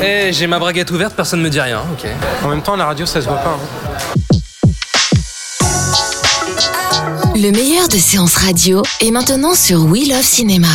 Eh, j'ai ma braguette ouverte, personne ne me dit rien. Ok. En même temps, la radio, ça se voit pas. hein. Le meilleur de séances radio est maintenant sur We Love Cinéma.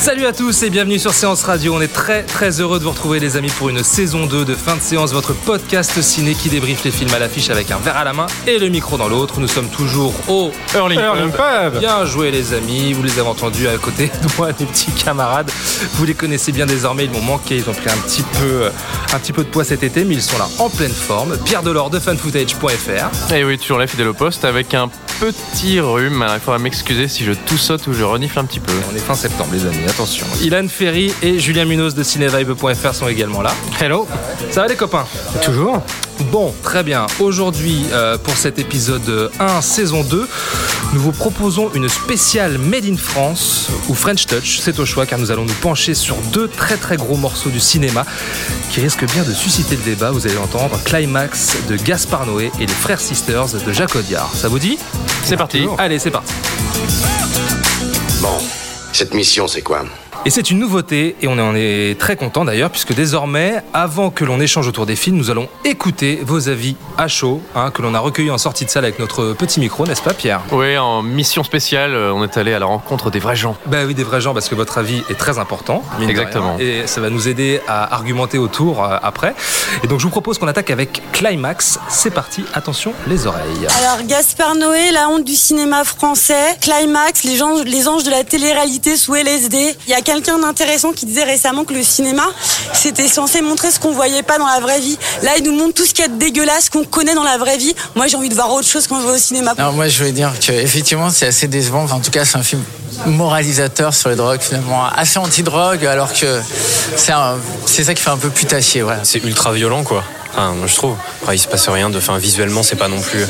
Salut à tous et bienvenue sur Séance Radio. On est très très heureux de vous retrouver les amis pour une saison 2 de fin de séance, votre podcast ciné qui débriefe les films à l'affiche avec un verre à la main et le micro dans l'autre. Nous sommes toujours au Early Early Pub. Bien joué les amis, vous les avez entendus à côté de moi, des petits camarades. Vous les connaissez bien désormais, ils m'ont manqué, ils ont pris un petit peu, euh, un petit peu de poids cet été, mais ils sont là en pleine forme. Pierre Delors de fanfootage.fr. Et oui, toujours là, fidèle au poste, avec un petit rhume. Alors, il faudra m'excuser si je toussote ou je renifle un petit peu. On est fin septembre les amis, attention. Ilan Ferry et Julien Munoz de cinevibe.fr sont également là. Hello. Ça va les copains? Toujours Bon, très bien. Aujourd'hui, euh, pour cet épisode 1, saison 2, nous vous proposons une spéciale Made in France ou French Touch. C'est au choix car nous allons nous pencher sur deux très très gros morceaux du cinéma qui risquent bien de susciter le débat. Vous allez entendre Climax de Gaspard Noé et les Frères Sisters de Jacques Audiard. Ça vous dit? C'est parti. Allez, c'est parti. Bon, cette mission, c'est quoi? Et c'est une nouveauté, et on en est très content d'ailleurs, puisque désormais, avant que l'on échange autour des films, nous allons écouter vos avis à chaud, hein, que l'on a recueillis en sortie de salle avec notre petit micro, n'est-ce pas Pierre? Oui, en mission spéciale, euh, on est allé à la rencontre des vrais gens. Ben oui, des vrais gens, parce que votre avis est très important. Exactement. rien, Et ça va nous aider à argumenter autour euh, après. Et donc je vous propose qu'on attaque avec Climax. C'est parti, attention les oreilles. Alors Gaspard Noé, la honte du cinéma français, Climax, les, gens, les anges de la télé-réalité sous LSD. Il y a quelqu'un d'intéressant qui disait récemment que le cinéma, c'était censé montrer ce qu'on voyait pas dans la vraie vie. Là, il nous montre tout ce qu'il y a de dégueulasse qu'on connaît dans la vraie vie. Moi, j'ai envie de voir autre chose quand je vais au cinéma. Alors moi je voulais dire que effectivement c'est assez décevant. Enfin, en tout cas c'est un film moralisateur sur les drogues finalement assez anti-drogue alors que c'est ça qui fait un peu putassier voilà. c'est ultra violent quoi. Enfin, je trouve. Après, il se passe rien de. Enfin, visuellement, c'est pas non plus.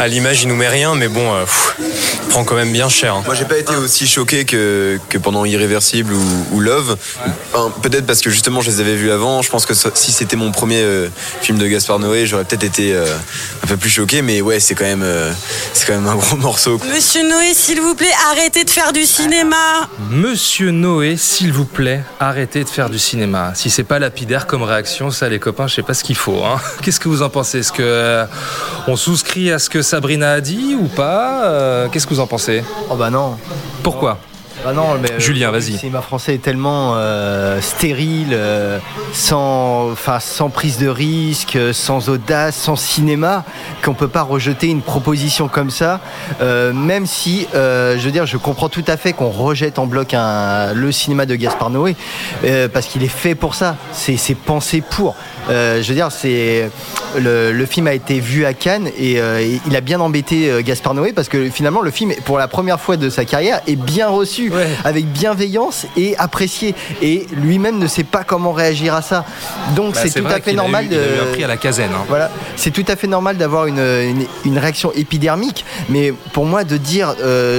À l'image, il nous met rien, mais bon, euh, pff, il prend quand même bien cher. hein. Moi, j'ai pas été aussi choqué que, que pendant Irréversible ou, ou Love. Enfin, Peut-être parce que justement, je les avais vus avant. Je pense que ça- si c'était mon premier euh, film de Gaspard Noé, j'aurais peut-être été euh, un peu plus choqué. Mais ouais, c'est quand même, euh, c'est quand même un gros morceau. Monsieur Noé, s'il vous plaît, arrêtez de faire du cinéma. Monsieur Noé, s'il vous plaît, arrêtez de faire du cinéma. Si c'est pas lapidaire comme réaction, ça les copains, je sais pas ce qu'il faut. Hein. Qu'est-ce que vous en pensez? Est-ce que euh, on souscrit à ce que Sabrina a dit ou pas? Euh, Qu'est-ce que vous en pensez? Oh bah non. Pourquoi? Bah non, mais euh, Julien, vas-y. Le cinéma français est tellement euh, stérile, euh, sans, enfin, sans prise de risque, sans audace, sans cinéma, qu'on peut pas rejeter une proposition comme ça. euh, même si, je veux dire, je comprends tout à fait qu'on rejette en bloc un, le cinéma de Gaspard Noé, parce qu'il est fait pour ça. C'est pensé pour. Euh, je veux dire, c'est le, le film a été vu à Cannes et euh, il a bien embêté euh, Gaspard Noé parce que finalement le film, pour la première fois de sa carrière, est bien reçu, Ouais. avec bienveillance et apprécié. Et lui-même ne sait pas comment réagir à ça. Donc Bah, c'est tout à fait normal de. un prix à la caserne. Voilà, c'est tout à fait normal d'avoir une, une, une réaction épidermique, mais pour moi de dire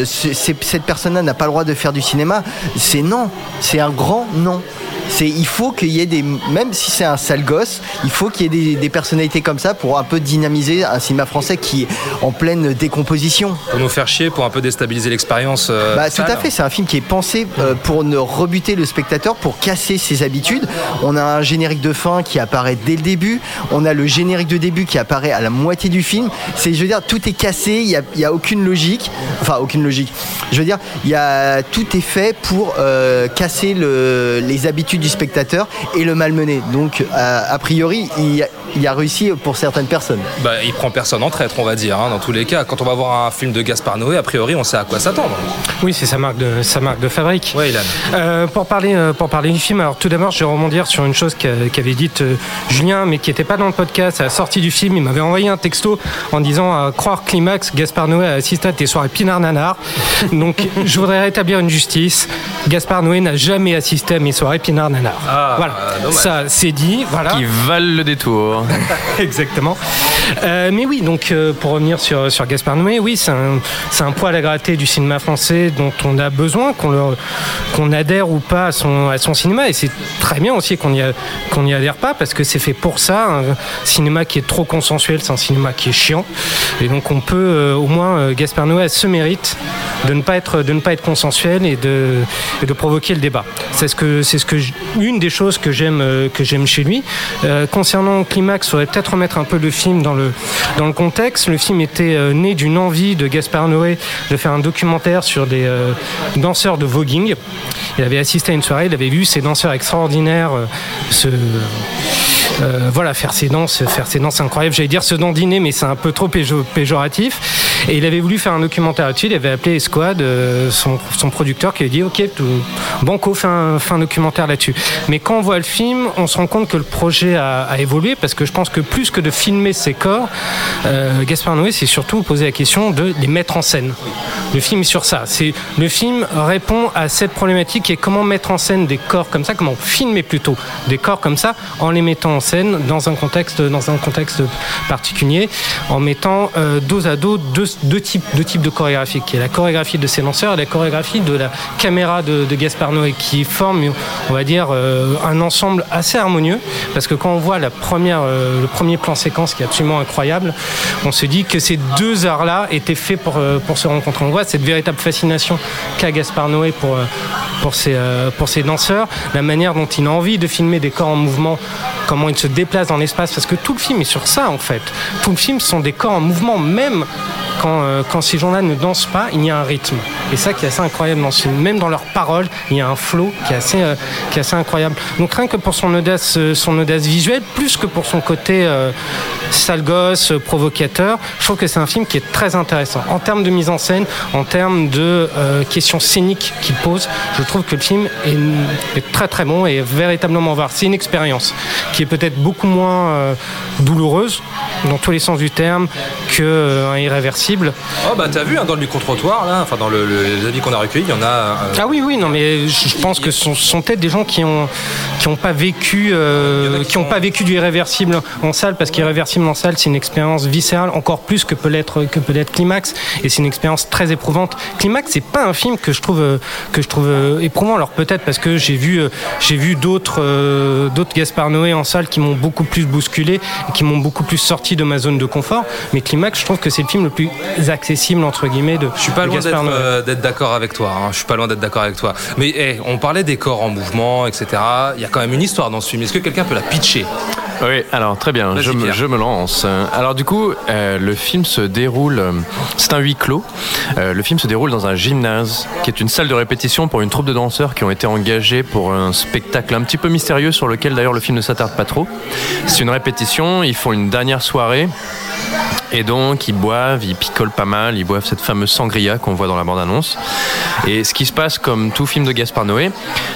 cette personne-là n'a pas le droit de faire du cinéma, c'est non, c'est un grand non. C'est, il faut qu'il y ait des, même si c'est un sale gosse, il faut qu'il y ait des, des personnalités comme ça pour un peu dynamiser un cinéma français qui est en pleine décomposition. Pour nous faire chier, pour un peu déstabiliser l'expérience. euh, Bah, tout à fait, c'est un film qui est pensé euh, pour ne rebuter le spectateur, pour casser ses habitudes. On a un générique de fin qui apparaît dès le début, on a le générique de début qui apparaît à la moitié du film. C'est, je veux dire, tout est cassé, il n'y a, a aucune logique, enfin aucune logique. Je veux dire, il y a, tout est fait pour euh, casser le- les habitudes du spectateur et le malmener. Donc, a, a priori, il y a- il a réussi pour certaines personnes. Bah, il prend personne en traître, on va dire, hein, dans tous les cas. Quand on va voir un film de Gaspard Noé, a priori, on sait à quoi s'attendre. Oui, c'est sa marque de, sa marque de fabrique. Oui, Ilan. Euh, pour, parler, euh, pour parler du film, alors tout d'abord, je vais rebondir sur une chose qu'a- qu'avait dite euh, Julien, mais qui n'était pas dans le podcast. À la sortie du film, il m'avait envoyé un texto en disant à croire Climax, Gaspard Noé a assisté à tes soirées Pinard Nanar. Donc, je voudrais rétablir une justice. Gaspard Noé n'a jamais assisté à mes soirées Pinard Nanar. Ah, voilà, dommage. ça c'est dit. Voilà. Qui valent le détour. Exactement. Euh, mais oui, donc euh, pour revenir sur, sur Gaspard Noé, oui, c'est un, poil à gratter du cinéma français dont on a besoin, qu'on adhère ou pas à son, cinéma. Et c'est très bien aussi qu'on n'y adhère pas parce que c'est fait pour ça. Un cinéma qui est trop consensuel, c'est un cinéma qui est chiant. Et donc on peut, euh, au moins, Gaspard Noé a ce mérite de ne pas être, de ne pas être consensuel et de, de provoquer le débat. C'est ce ce une des choses que j'aime, chez lui. Concernant Climax, il faudrait peut-être remettre un peu le film dans le, dans le contexte. Le film était euh, né d'une envie de Gaspard Noé de faire un documentaire sur des euh, danseurs de voguing. Il avait assisté à une soirée, il avait vu ces danseurs extraordinaires euh, se, voilà, faire ses danses, faire ses danses incroyables. J'allais dire se dandiner, mais c'est un peu trop péjo- péjoratif. Et il avait voulu faire un documentaire là-dessus. Il avait appelé Esquad, euh, son, son producteur, qui lui a dit Ok, Banco fait un, fait un documentaire là-dessus. Mais quand on voit le film, on se rend compte que le projet a, évolué parce que je pense que plus que de filmer ses corps, euh, Gaspard Noé s'est surtout posé la question de les mettre en scène. Le film est sur ça. C'est le film répond à cette problématique et comment mettre en scène des corps comme ça, comment filmer plutôt des corps comme ça en les mettant en scène dans un contexte, dans un contexte particulier, en mettant euh, dos à dos deux, deux types, de chorégraphie, qui est la chorégraphie de ses lanceurs et la chorégraphie de la caméra de, de Gaspard Noé, qui forment, on va dire, euh, un ensemble assez harmonieux, parce que quand on voit la première, euh, le premier plan séquence qui est absolument incroyable, on se dit que ces deux arts-là étaient faits pour, euh, pour se rencontrer. On voit cette véritable fascination qu'a Gaspard Noé pour, pour, ses, pour ses danseurs, la manière dont il a envie de filmer des corps en mouvement, comment il se déplace dans l'espace, parce que tout le film est sur ça en fait. Tout le film sont des corps en mouvement, même quand, euh, quand ces gens-là ne dansent pas, il y a un rythme. Et ça qui est assez incroyable dans ce film. Même dans leurs paroles, il y a un flow qui est assez, euh, incroyable. Donc rien que pour son audace, euh, son audace visuelle, plus que pour son côté euh, sale gosse, provocateur, je trouve que c'est un film qui est très intéressant. En termes de mise en scène, en termes de questions scéniques qu'il pose, je trouve que le film est, très très bon et véritablement voir. C'est une expérience qui est peut-être beaucoup moins douloureuse dans tous les sens du terme que euh, Oh bah t'as vu hein, dans le micro-trottoir là, enfin dans le- le- les avis qu'on a recueillis, il y en a. euh, Ah oui, oui, non, mais je pense que ce sont, sont peut-être des gens qui ont qui ont pas vécu euh, qui ont pas vécu du irréversible en salle parce qu'irréversible en salle c'est une expérience viscérale encore plus que peut l'être que peut l'être Climax et c'est une expérience très éprouvante. Climax c'est pas un film que je trouve euh, que je trouve euh, éprouvant alors peut-être parce que j'ai vu j'ai vu d'autres euh, d'autres Gaspard Noé en salle qui m'ont beaucoup plus bousculé et qui m'ont beaucoup plus sorti de ma zone de confort mais Climax je trouve que c'est le film le plus accessible entre guillemets de Je suis pas loin d'être euh, d'être d'accord avec toi. hein. Je suis pas loin d'être d'accord avec toi. Mais eh, on parlait des corps en mouvement, etc. Il y a quand même une histoire dans ce film. Est-ce que quelqu'un peut la pitcher? Oui, alors très bien, je me, Pierre. je me lance. Alors du coup, euh, le film se déroule, euh, c'est un huis clos. Euh, le film se déroule dans un gymnase, qui est une salle de répétition pour une troupe de danseurs qui ont été engagés pour un spectacle un petit peu mystérieux sur lequel d'ailleurs le film ne s'attarde pas trop. C'est une répétition, ils font une dernière soirée. Et donc, ils boivent, ils picolent pas mal, ils boivent cette fameuse sangria qu'on voit dans la bande-annonce. Et ce qui se passe, comme tout film de Gaspard Noé,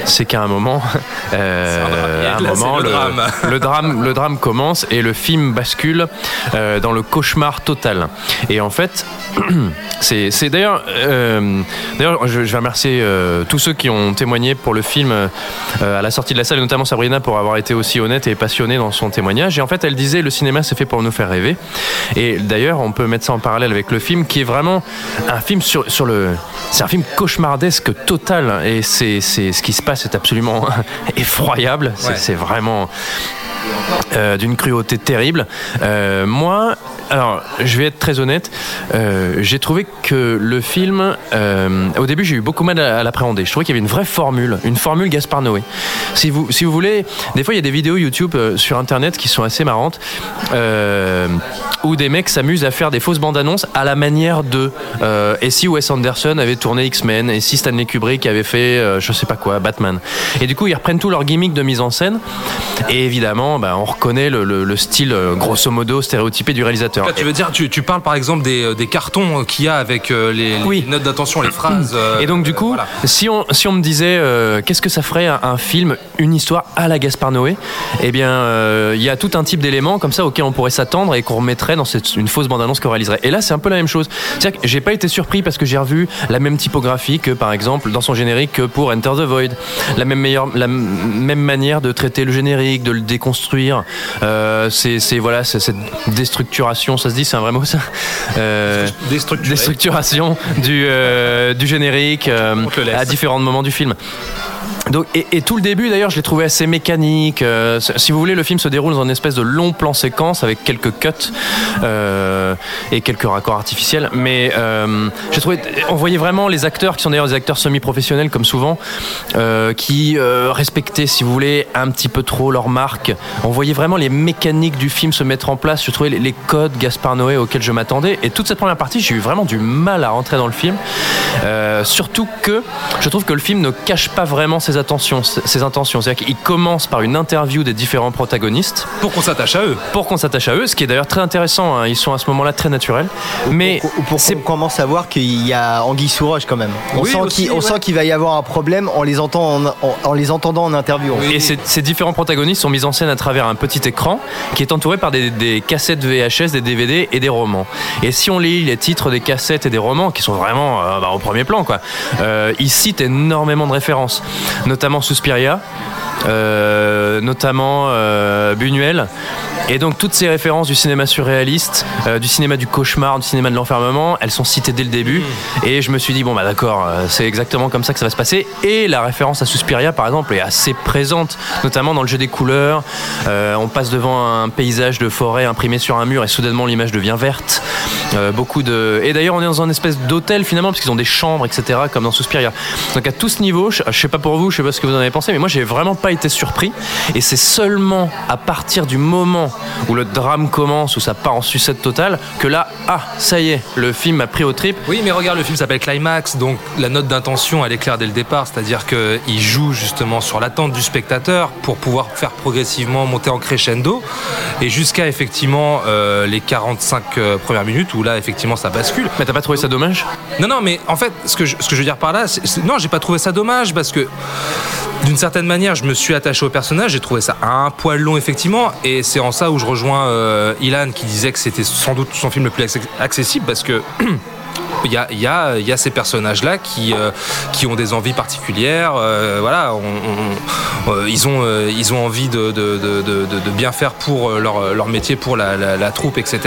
c'est qu'à un moment, euh, à un Là, moment, le le, drame. le drame, le drame commence et le film bascule euh, dans le cauchemar total. Et en fait, c'est d'ailleurs, euh, d'ailleurs, je, je vais remercier tous ceux qui ont témoigné pour le film à la sortie de la salle, et notamment Sabrina pour avoir été aussi honnête et passionnée dans son témoignage. Et en fait, elle disait le cinéma c'est fait pour nous faire rêver. Et d'ailleurs, on peut mettre ça en parallèle avec le film qui est vraiment un film sur, sur le, c'est un film cauchemardesque total. Et c'est c'est ce qui se passe est absolument effroyable. C'est Ouais. c'est vraiment euh, d'une cruauté terrible. Euh, moi, alors, je vais être très honnête. euh, j'ai trouvé que le film, euh, au début, j'ai eu beaucoup mal à, l'appréhender. Je trouvais qu'il y avait une vraie formule, une formule Gaspard Noé. Si vous, si vous voulez, des fois, il y a des vidéos YouTube euh, sur Internet qui sont assez marrantes, où des mecs s'amusent à faire des fausses bandes annonces à la manière de. et si Wes Anderson avait tourné X-Men, et si Stanley Kubrick avait fait, je sais pas quoi, Batman. Et du coup, ils reprennent tout leur gimmick de mise en scène. Et évidemment, bah, on reconnaît le, le- le style, grosso modo, stéréotypé du réalisateur. Là, tu veux dire, tu, tu parles par exemple des, euh, des cartons qu'il y a avec euh, les, les notes d'intention, les phrases. euh, Et donc du coup, si, on, si on me disait euh, qu'est-ce que ça ferait un, un film, une histoire à la Gaspard Noé, eh bien euh, il y a tout un type d'éléments comme ça auxquels on pourrait s'attendre et qu'on remettrait dans cette, une fausse bande-annonce qu'on réaliserait. Et là c'est un peu la même chose. C'est-à-dire que j'ai pas été surpris parce que j'ai revu la même typographie que par exemple dans son générique que pour Enter the Void, la même, meilleure, la même manière de traiter le générique, de le déconstruire. Euh, c'est c'est- voilà c'est cette déstructuration, ça se dit, c'est un vrai mot ça. Euh, déstructuration du, euh, du générique euh, à différents moments du film. Et, tout le début d'ailleurs je l'ai trouvé assez mécanique. Euh, si vous voulez le film se déroule dans une espèce de long plan séquence avec quelques cuts euh, et quelques raccords artificiels. Mais euh, j'ai trouvé, on voyait vraiment les acteurs qui sont d'ailleurs des acteurs semi-professionnels comme souvent, qui respectaient si vous voulez un petit peu trop leur marque. On voyait vraiment les mécaniques du film se mettre en place. Je trouvais les, codes Gaspard Noé auxquels je m'attendais. Et toute cette première partie j'ai eu vraiment du mal à rentrer dans le film. Surtout que je trouve que le film ne cache pas vraiment ses attentions, ses intentions. C'est-à-dire qu'il commence par une interview des différents protagonistes. Pour qu'on s'attache à eux. Pour qu'on s'attache à eux, ce qui est d'ailleurs très intéressant. hein. Ils sont à ce moment-là très naturels. Mais pour qu'on commence à voir qu'il y a Anguille sous roche quand même. On Oui, sent qu'il ouais. va y avoir un problème en les, entend en, en- en les entendant en interview. Et ces, ces différents protagonistes sont mis en scène à travers un petit écran qui est entouré par des, des cassettes VHS, des DVD et des romans. Et si on lit les titres des cassettes et des romans, qui sont vraiment euh, bah, au premier plan, quoi, euh, ils citent énormément de références, notamment Suspiria. euh, notamment euh, Buñuel et donc toutes ces références du cinéma surréaliste euh, du cinéma du cauchemar du cinéma de l'enfermement elles sont citées dès le début. Et je me suis dit bon bah d'accord euh, c'est exactement comme ça que ça va se passer. Et la référence à Suspiria par exemple est assez présente notamment dans le jeu des couleurs. Euh, on passe devant un paysage de forêt imprimé sur un mur et soudainement l'image devient verte. Beaucoup de et d'ailleurs on est dans un espèce d'hôtel finalement parce qu'ils ont des chambres etc comme dans Suspiria. Donc à tout ce niveau je, je sais pas pour vous je sais pas ce que vous en avez pensé mais moi j'ai vraiment pas été surpris. Et c'est seulement à partir du moment où le drame commence où ça part en sucette totale que là ah ça y est le film a pris au trip Oui, mais regarde, le film s'appelle Climax, donc la note d'intention, elle est claire dès le départ, c'est-à-dire qu'il joue justement sur l'attente du spectateur pour pouvoir faire progressivement monter en crescendo, et jusqu'à effectivement euh, les 45 euh, premières minutes où là, effectivement, ça bascule. Mais t'as pas trouvé ça dommage? Non, non, mais en fait, ce que je, ce que je veux dire par là, c'est- c'est- non, j'ai pas trouvé ça dommage parce que d'une certaine manière, je me suis attaché au personnage, j'ai trouvé ça un poil long effectivement, et c'est en ça où je rejoins euh, Ilan qui disait que c'était sans doute son film le plus acc- accessible parce que il y a, y, a, y a ces personnages-là qui, euh, qui ont des envies particulières. euh, voilà, on- on- euh, ils, ont, ils ont envie de, de, de, bien faire pour leur, leur métier, pour la, la- la troupe, etc.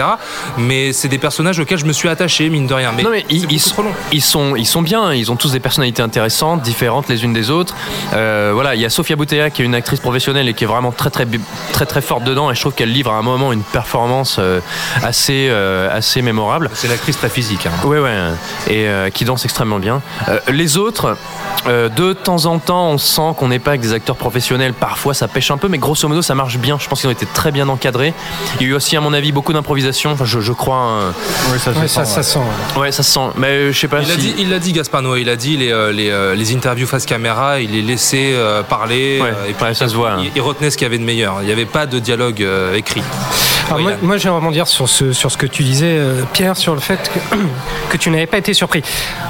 Mais c'est des personnages auxquels je me suis attaché, mine de rien. Mais, non mais ils, ils sont, ils sont ils sont bien ils ont tous des personnalités intéressantes différentes les unes des autres voilà il y a Sofia Boutea qui est une actrice professionnelle et qui est vraiment très très très très forte dedans et je trouve qu'elle livre à un moment une performance assez assez mémorable c'est une actrice très physique hein. ouais ouais et euh, qui danse extrêmement bien Euh, les autres euh, de temps en temps on sent qu'on n'est pas avec des acteurs professionnels parfois ça pêche un peu mais grosso modo ça marche bien je pense qu'ils ont été très bien encadrés il y a eu aussi à mon avis beaucoup d'improvisation enfin, je, je crois hein. ça Ouais, ça, ça sent. ouais. Ça se sent. Mais euh, je sais pas Il l'a si. dit, il l'a dit Gaspard Noé, il a dit les, euh, les, euh, les interviews face caméra, il les laissait euh, parler. Ouais, euh, et puis ouais, ça se voit. hein. il, il retenait ce qu'il y avait de meilleur. Il n'y avait pas de dialogue euh, écrit. Alors moi, moi, je vais rebondir sur ce, sur ce que tu disais, euh, Pierre, sur le fait que, que tu n'avais pas été surpris.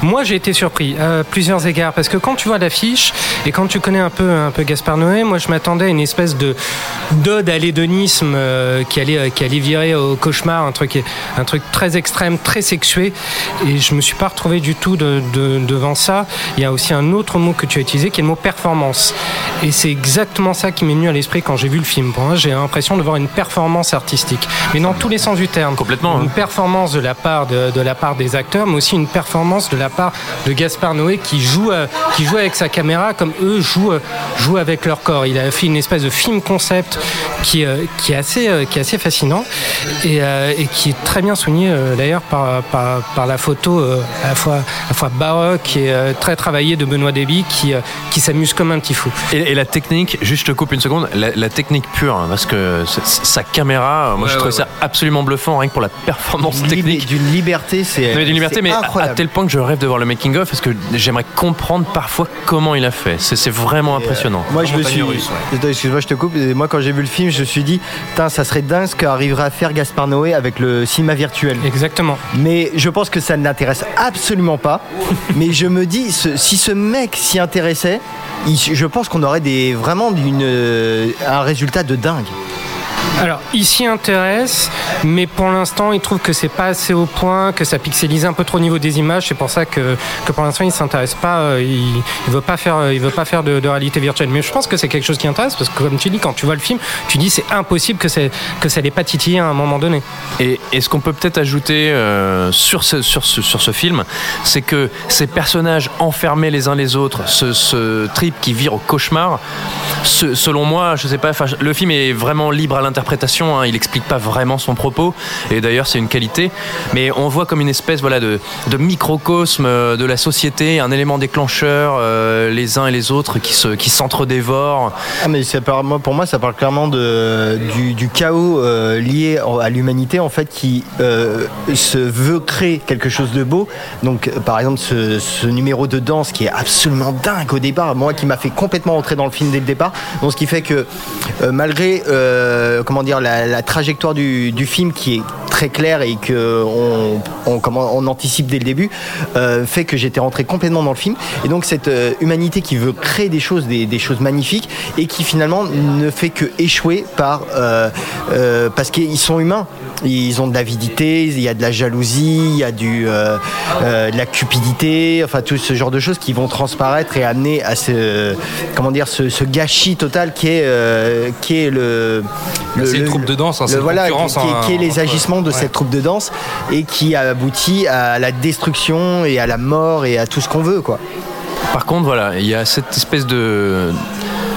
Moi, j'ai été surpris à plusieurs égards, parce que quand tu vois l'affiche et quand tu connais un peu, un peu Gaspard Noé, moi, je m'attendais à une espèce de d'ode à l'hédonisme euh, qui, allait, qui allait virer au cauchemar, un truc, un truc très extrême, très sexué, et je me suis pas retrouvé du tout de- de- devant ça. Il y a aussi un autre mot que tu as utilisé, qui est le mot performance. Et c'est exactement ça qui m'est venu à l'esprit quand j'ai vu le film. Pour moi, j'ai l'impression de voir une performance artistique mais dans tous les sens du terme. Complètement. Une hein. performance de la part de, de la part des acteurs, mais aussi une performance de la part de Gaspard Noé qui joue euh, qui joue avec sa caméra comme eux jouent euh, jouent avec leur corps. Il a fait une espèce de film concept qui euh, qui est assez euh, qui est assez fascinant et, euh, et qui est très bien souligné euh, d'ailleurs par, par par la photo euh, à la fois à la fois baroque et euh, très travaillée de Benoît Déby qui euh, qui s'amuse comme un petit fou. Et, et la technique, juste je te coupe une seconde, la, la technique pure, hein, parce que sa caméra, moi Ouais, je trouve ouais, ça absolument bluffant, rien que pour la performance technique. D'une liberté, c'est. Liberté, mais à, tel point que je rêve de voir le making of parce que j'aimerais comprendre parfois comment il a fait. C'est vraiment impressionnant. Moi, je me suis. Excuse-moi, je te coupe. Et Moi, quand j'ai vu le film, je me suis dit, Putain, ça serait dingue ce qu'arriverait à faire Gaspard Noé avec le cinéma virtuel. Exactement. Mais je pense que ça ne l'intéresse absolument pas. Mais je me dis, ce- si ce mec s'y intéressait, il- je pense qu'on aurait des, vraiment d'une, euh, un résultat de dingue. Alors, il s'y intéresse, mais pour l'instant, il trouve que c'est pas assez au point, que ça pixelise un peu trop au niveau des images. C'est pour ça que, que pour l'instant, il s'intéresse pas. euh, Il, il veut pas faire, il veut pas faire de, réalité virtuelle. Mais je pense que c'est quelque chose qui intéresse parce que, comme tu dis, quand tu vois le film, tu dis c'est impossible que que ça l'ait pas titillé à un moment donné. Et, ce qu'on peut peut-être ajouter euh, sur, ce, sur, ce, sur ce film, c'est que ces personnages enfermés les uns les autres, ce, ce trip qui vire au cauchemar, selon moi, je sais pas, le film est vraiment libre à l'interprétation. hein, il explique pas vraiment son propos, et d'ailleurs c'est une qualité. Mais on voit comme une espèce voilà de, microcosme euh, de la société, un élément déclencheur, euh, les uns et les autres qui se qui s'entre-dévorent. Ah mais ça parle, pour moi ça parle clairement du, chaos euh, lié à l'humanité en fait qui se veut créer quelque chose de beau. Donc par exemple ce, ce numéro de danse qui est absolument dingue au départ, moi qui m'a fait complètement rentrer dans le film dès le départ. Donc ce qui fait que malgré comment dire la, trajectoire du, film qui est très claire et que on, comment, on anticipe dès le début euh, fait que j'étais rentré complètement dans le film. Et donc cette euh, humanité qui veut créer des choses des, choses magnifiques et qui finalement ne fait que échouer par euh, parce qu'ils sont humains. Ils ont de l'avidité il y a de la jalousie il y a du de la cupidité enfin tout ce genre de choses qui vont transparaître et amener à ce comment dire ce, ce gâchis total qui est qui est le, c'est une troupe de danse, hein, c'est le- une voilà, qui, concurrence, qui est- hein, qui est les agissements de ouais. cette troupe de danse et qui aboutit à la destruction et à la mort et à tout ce qu'on veut quoi. Par contre, voilà, il y a cette espèce de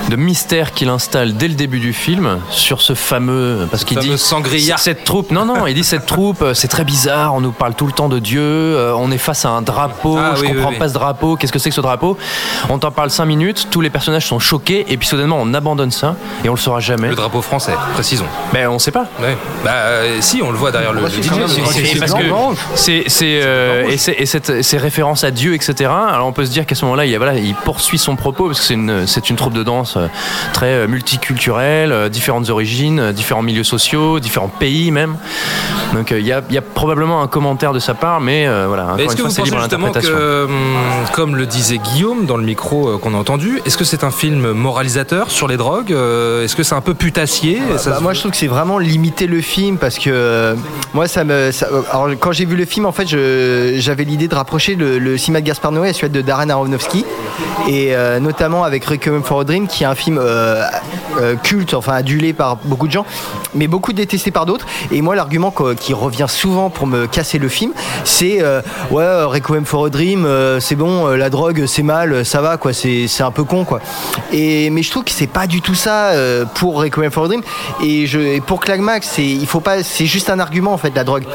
de mystère qu'il installe dès le début du film sur ce fameux parce qu'il dit sangria. cette troupe non non il dit cette troupe euh, c'est très bizarre on nous parle tout le temps de Dieu euh, on est face à un drapeau Ah, je oui, comprends oui, oui. pas ce drapeau qu'est-ce que c'est que ce drapeau? On t'en parle cinq minutes tous les personnages sont choqués et puis soudainement on abandonne ça et on le saura jamais Le drapeau français, précisons. mais on sait pas Ouais. Bah, euh, si, on le voit derrière le, le DJ. parce que c'est et, c'est- et cette- ces références à Dieu etc alors on peut se dire qu'à ce moment-là il, voilà, il poursuit son propos parce que c'est une c'est une troupe de danse très euh, multiculturelle euh, différentes origines euh, différents milieux sociaux différents pays même. Donc euh, il y, a, il y a probablement un commentaire de sa part mais euh, voilà Est-ce que fois vous pensez justement que, comme le disait Guillaume dans le micro euh, qu'on a entendu, est-ce que c'est un film moralisateur sur les drogues Euh, Est-ce que c'est un peu putassier Ça Bah, se- moi je trouve que c'est vraiment limiter le film parce que euh, moi ça me ça- euh, alors quand j'ai vu le film en fait je- j'avais l'idée de rapprocher le, le cinéma de Gaspar Noé à celui de Darren Aronofsky. Et euh, notamment avec Requiem for a Dream qui est un film euh, euh, culte enfin adulé par beaucoup de gens mais beaucoup détesté par d'autres. Et moi l'argument qui revient souvent pour me casser le film c'est euh, ouais Requiem for a Dream c'est bon la drogue c'est mal ça va quoi c'est un peu con quoi. Et mais je trouve que c'est pas du tout ça pour Requiem for a Dream. Et, je, et pour Climax c'est il faut pas c'est juste un argument en fait la drogue.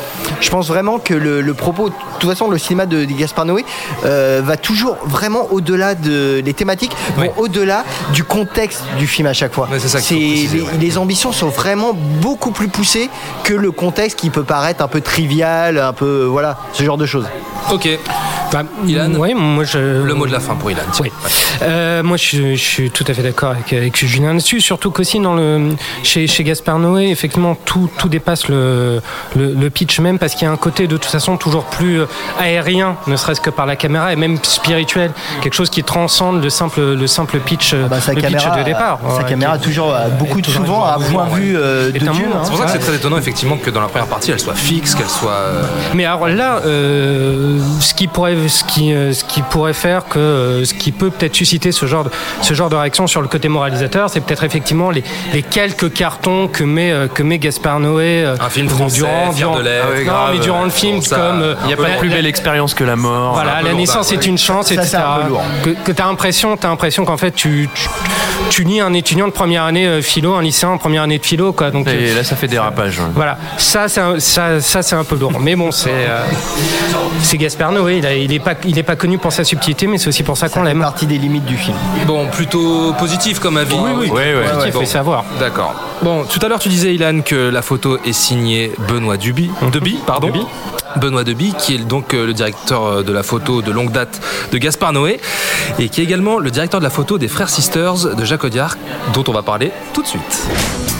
Je pense vraiment que le, le propos de toute façon le cinéma de, de Gaspar Noé va toujours vraiment au-delà de les thématiques au-delà du contexte du film à chaque fois Ouais, ça ouais. les ambitions sont vraiment beaucoup plus poussées que le contexte qui peut paraître un peu trivial un peu voilà ce genre de choses Ok. Bah, Ilan ouais, moi je. Le mot de la fin pour Ilan. Oui. Euh, moi, je, je suis tout à fait d'accord avec, avec Julien là-dessus. Surtout qu'aussi dans le chez, chez Gaspard Noé, effectivement, tout, tout dépasse le, le, le pitch même parce qu'il y a un côté de toute façon toujours plus euh, aérien, ne serait-ce que par la caméra et même spirituel, quelque chose qui transcende le simple le simple pitch, euh, Bah, pitch de départ. sa Ouais, caméra qui- toujours euh, beaucoup de toujours souvent à point mouvement, vu euh, de Dieu. hein. C'est pour ça que c'est très étonnant effectivement que dans la première partie elle soit fixe, qu'elle soit. euh, Mais alors là, euh, ce qui pourrait ce qui, euh, ce qui pourrait faire que euh, ce qui peut peut-être susciter ce genre de, ce genre de réaction sur le côté moralisateur, c'est peut-être effectivement les, les quelques cartons que met euh, que met Gaspard Noé Un film français, durant, durant- de Ah oui, grave. mais durant le film ça, comme Il n'y a pas de plus belle expérience que la mort. voilà, la naissance est une chance, Ça, etc. c'est un peu lourd. Que, que t'as l'impression, t'as l'impression qu'en fait tu, tu, tu lis un étudiant de première année euh, philo, un lycéen en première année de philo, quoi. Donc euh, Et là, ça fait dérapage. ouais. voilà, ça c'est un, ça, ça, c'est un peu lourd. Mais bon, c'est euh, c'est Gaspard Noé. Il, a- il est pas il est pas connu pour sa subtilité, mais c'est aussi pour ça qu'on C'est l'aime. partie des limites du film. Bon, plutôt positif comme avis. Oui, oui, Ouais, ouais. positif, Bon. faut savoir. D'accord. Bon, tout à l'heure tu disais Ilan que la photo est signée Benoît Duby, Deby, pardon. Deby. Benoît Deby, qui est donc euh, le directeur euh, de la photo de longue date de Gaspard Noé, et qui est également le directeur de la photo des Frères Sisters de Jacques Audiard, dont on va parler tout de suite.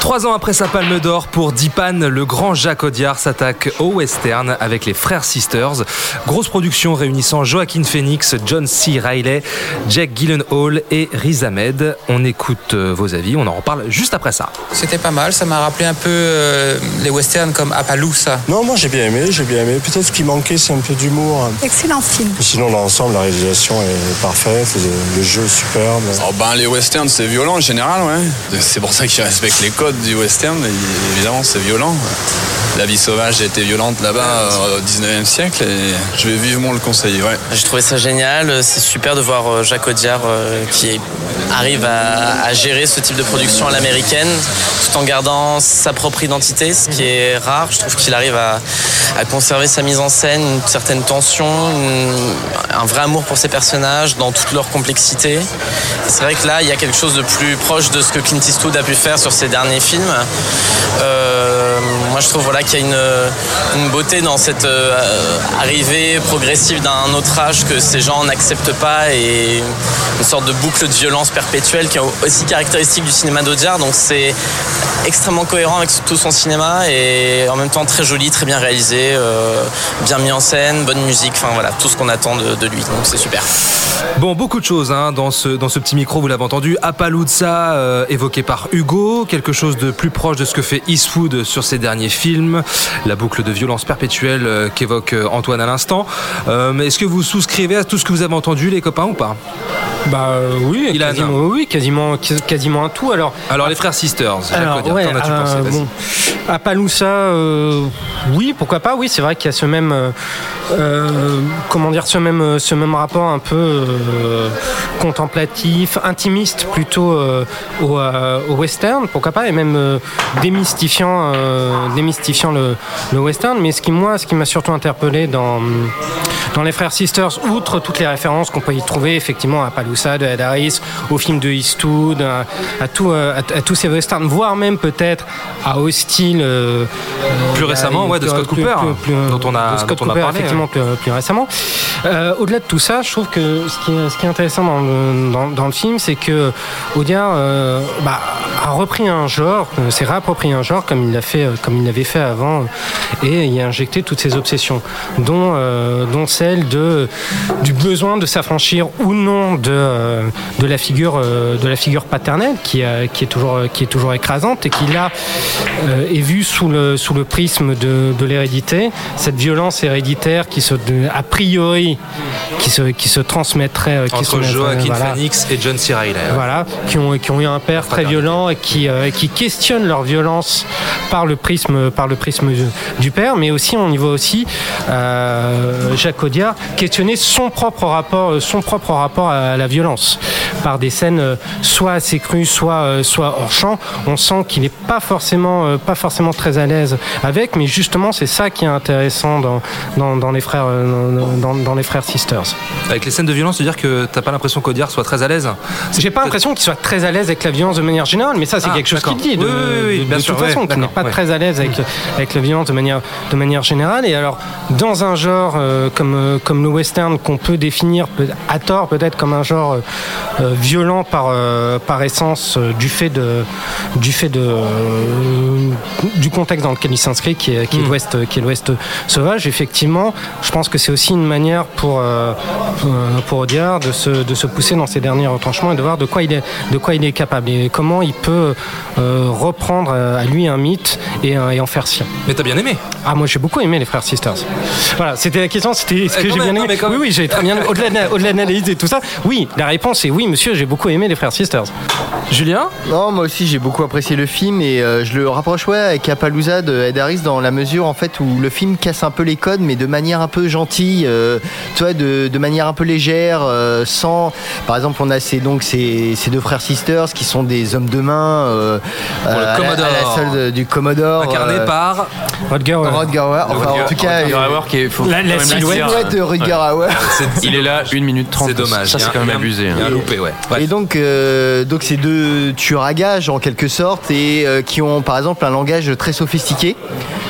Trois ans après sa palme d'or pour Dipan, le grand Jacques Audiard s'attaque au western avec les Frères Sisters. Grosse production réunissant Joaquin Phoenix, John C. Reilly, Jack Gyllenhaal et Riz Ahmed. On écoute euh, vos avis, on en reparle juste après ça. C'était pas mal, ça m'a rappelé un peu euh, les westerns comme Appaloosa. Non, moi j'ai bien aimé, j'ai bien aimé. Peut-être ce qui manquait, c'est un peu d'humour. Excellent film. Sinon, dans l'ensemble, la réalisation est parfaite, le, le jeu est superbe. Oh ben, les westerns, c'est violent en général, ouais. C'est pour ça qu'ils respectent les codes du western. évidemment, c'est violent. La vie sauvage a été violente là-bas euh, au 19e siècle et je vais vivement le conseiller. J'ai trouvé ça génial. C'est super de voir euh, Jacques Audiard euh, qui arrive à, gérer ce type de production à l'américaine tout en gardant sa propre identité, ce qui est rare. Je trouve qu'il arrive à, conserver sa mise en scène, une certaine tension, un vrai amour pour ses personnages dans toute leur complexité. C'est vrai que là, il y a quelque chose de plus proche de ce que Clint Eastwood a pu faire sur ses derniers films. Euh, moi, je trouve voilà, qu'il y a une, une beauté dans cette euh, arrivée progressive d'un autre âge que ces gens n'acceptent pas et une sorte de boucle de violence perpétuelle qui est aussi caractéristique du cinéma d'Audiard. Donc c'est extrêmement cohérent avec tout son cinéma et en même temps très joli, très bien réalisé, euh, bien mis en scène, bonne musique, enfin voilà, tout ce qu'on attend de, lui. Donc c'est super. Bon, beaucoup de choses hein, dans, ce, dans ce petit micro, vous l'avez entendu. Appaloosa, euh, évoqué par Hugo, quelque chose de plus proche de ce que fait Eastwood sur ses derniers films, la boucle de violence perpétuelle euh, qu'évoque euh, Antoine à l'instant. Euh, Est-ce que vous souscrivez à tout ce que vous avez entendu, les copains, ou pas? Bah euh, oui, Ilan. quasiment, oui, quasiment, quasiment un tout. Alors, Alors, les frères Sisters, Alors, ouais, as-tu euh, pensé bon, Appaloosa, euh, oui, pourquoi pas, oui, c'est vrai qu'il y a ce même, euh, comment dire, ce même, ce même rapport un peu euh, contemplatif, intimiste plutôt au, au western, pourquoi pas, et même démystifiant, démystifiant le, le western. Mais ce qui, moi, ce qui m'a surtout interpellé dans, dans Les Frères Sisters, outre toutes les références qu'on peut y trouver, effectivement, à Paloussa, de Ed Harris, au film de Eastwood, à, à tout, euh, à, à tous ces westerns, voire même peut-être à Hostile. euh, Plus récemment, ouais, de Scott plus- Cooper, plus- plus- dont on a- de Scott dont on a Cooper, parlé, effectivement, plus, récemment. Euh, Au-delà de tout ça, je trouve que ce qui est, ce qui est intéressant dans le, dans, dans le film, c'est que Audiard euh, bah, a repris un genre, s'est réapproprié un genre comme il l'a fait, comme il l'avait fait avant, et y a injecté toutes ses obsessions, dont, dont celle de, du besoin de s'affranchir ou non de, de la figure, euh, de la figure paternelle, qui, euh, qui est toujours, qui est toujours écrasante et qui là euh, est vue sous le, sous le prisme de, de l'hérédité, cette violence héréditaire qui se, a priori, qui se, qui se transmettrait, euh, qui Entre se mettrait, Joaquin voilà. Phoenix et John C. Reilly. Voilà, qui ont, qui ont eu un père très violent et qui, euh, qui questionnent leur violence par le prisme, par le prisme du, père, mais aussi on y voit aussi euh, Jacques Audiard questionner son propre rapport, euh, son propre rapport à la violence par des scènes euh, soit assez crues, soit, euh, soit hors champ. On sent qu'il n'est pas forcément, euh, pas forcément très à l'aise avec, mais justement c'est ça qui est intéressant dans, dans, dans les frères, dans, dans les frères Sisters. Avec les scènes de violence, tu veux dire que t'as pas l'impression qu'Audiard soit très à l'aise J'ai pas l'impression qu'il soit très à l'aise avec la violence de manière générale, mais ça c'est Ah, quelque chose qu'il dit de, Oui, oui, oui, de- bien de sûr, toute façon, qu'il n'est pas très à l'aise avec, avec la violence de manière, de manière générale. Et alors, dans un genre euh, comme, comme le western qu'on peut définir à tort peut-être comme un genre euh, euh, violent par, euh, par essence du fait, de, du, fait de, du contexte dans lequel il s'inscrit, qui est, qui est Mm. l'Ouest qui est l'Ouest sauvage. Effectivement, je pense que c'est aussi une manière pour, pour Audiard de se, de se pousser dans ses derniers retranchements et de voir de quoi il est, de quoi il est capable et comment il peut reprendre à lui un mythe et, et en faire sien. Mais t'as bien aimé Ah, moi j'ai beaucoup aimé les Frères Sisters. Voilà, c'était la question, c'était est-ce que j'ai bien aimé Oui, oui, j'ai très bien au-delà de, au-delà de l'analyse et tout ça. Oui, la réponse est oui, monsieur, j'ai beaucoup aimé les Frères Sisters. Julien Non, moi aussi j'ai beaucoup apprécié le film et euh, je le rapproche ouais, avec Appaloosa de Ed Harris dans la mesure en fait où le film casse un peu les codes mais de manière un peu gentille, euh, tu vois, de, de manière un peu légère, euh, sans. Par exemple, on a ces, donc ces, ces deux frères sisters qui sont des hommes de main euh, Pour le à la- Commodore. à la solde du Commodore. Incarné euh, par Rutger Hauer. Rutger Hauer. Enfin, en tout cas, euh, Hauer qui est, faut La- silhouette. dire. de Ouais. Hauer. Il est là 1 minute 30. C'est dommage. Ça, c'est quand même abusé. Il y a un hein. loupé, ouais. Et donc, euh, donc c'est deux tueurs à gages en quelque sorte et euh, qui ont par exemple un langage très sophistiqué,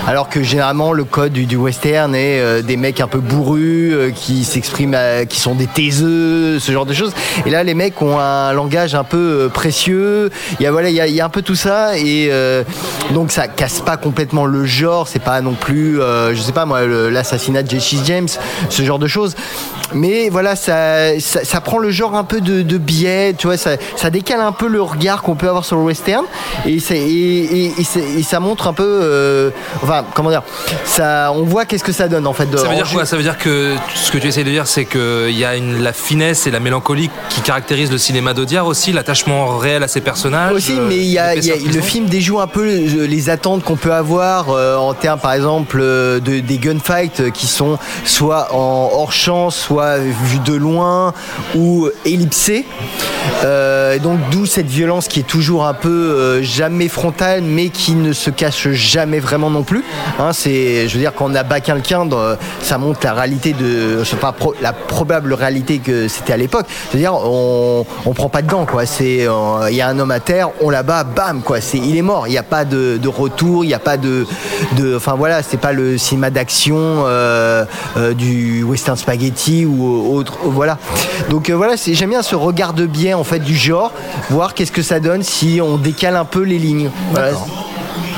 alors que généralement le code du, western est euh, des mecs un peu bourrus euh, qui s'expriment, qui sont des taiseux, ce genre de choses. Et là, les mecs ont un langage un peu précieux. Il y a voilà, il y a, un peu tout ça et donc ça casse pas complètement le genre. C'est pas non plus, je sais pas moi, l'assassinat de Jesse James, ce genre de choses. Mais voilà, ça, ça, ça prend le genre un peu de, de biais, tu vois, ça, ça décale un peu le regard qu'on peut avoir sur le western et, et, et- et ça montre un peu, euh, enfin, comment dire, ça, on voit qu'est-ce que ça donne en fait. De, Ça veut dire quoi? Ça veut dire que ce que tu essayes de dire, c'est qu'il y a une, la finesse et la mélancolie qui caractérisent le cinéma d'Audiard aussi, l'attachement réel à ses personnages. Aussi, euh, mais il y a, y le film déjoue un peu les attentes qu'on peut avoir euh, en termes, par exemple, de, des gunfights qui sont soit en hors champ, soit vus de loin ou ellipsés. Euh, donc d'où cette violence qui est toujours un peu euh, jamais frontale, mais qui ne se cache jamais vraiment non plus. Hein, c'est, je veux dire, quand on abat quelqu'un, ça montre la réalité de, pro- la probable réalité que c'était à l'époque. C'est-à-dire, on, on prend pas de gants, quoi. C'est, euh, il y a un homme à terre, on l'abat, bam, quoi. C'est, il est mort. Il n'y a pas de, retour, il n'y a pas de, de, enfin voilà, c'est pas le cinéma d'action euh, du western spaghetti ou autre, voilà. Donc voilà, j'aime bien ce regard de biais en fait du genre, qu'est-ce que ça donne si on décale un peu les lignes.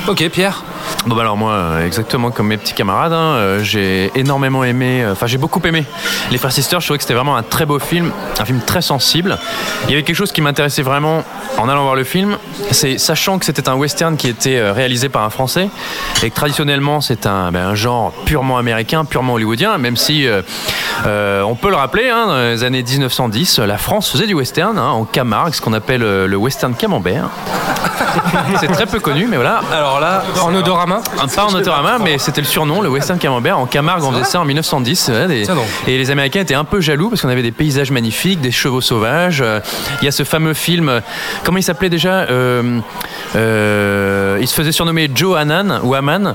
Ok, Pierre Bon bah alors moi, euh, exactement comme mes petits camarades, hein, euh, j'ai énormément aimé, euh, enfin j'ai beaucoup aimé Les Frères Sisters, je trouvais que c'était vraiment un très beau film, un film très sensible. Il y avait quelque chose qui m'intéressait vraiment en allant voir le film, c'est sachant que c'était un western qui était réalisé par un Français et que traditionnellement c'est un, ben, genre purement américain, purement hollywoodien, même si on peut le rappeler, hein, dans les années 1910, la France faisait du western hein, en Camargue, ce qu'on appelle le western camembert. c'est très peu connu, mais voilà. Alors là, En odorama pas en autorama, mais c'était le surnom, le Western Camembert. En Camargue, on faisait ça en 1910. ouais, des- Tiens donc. et les Américains étaient un peu jaloux parce qu'on avait des paysages magnifiques, des chevaux sauvages. Euh, Il y a ce fameux film, euh, comment il s'appelait déjà Euh, euh, Il se faisait surnommer Joe Hanan ou Haman.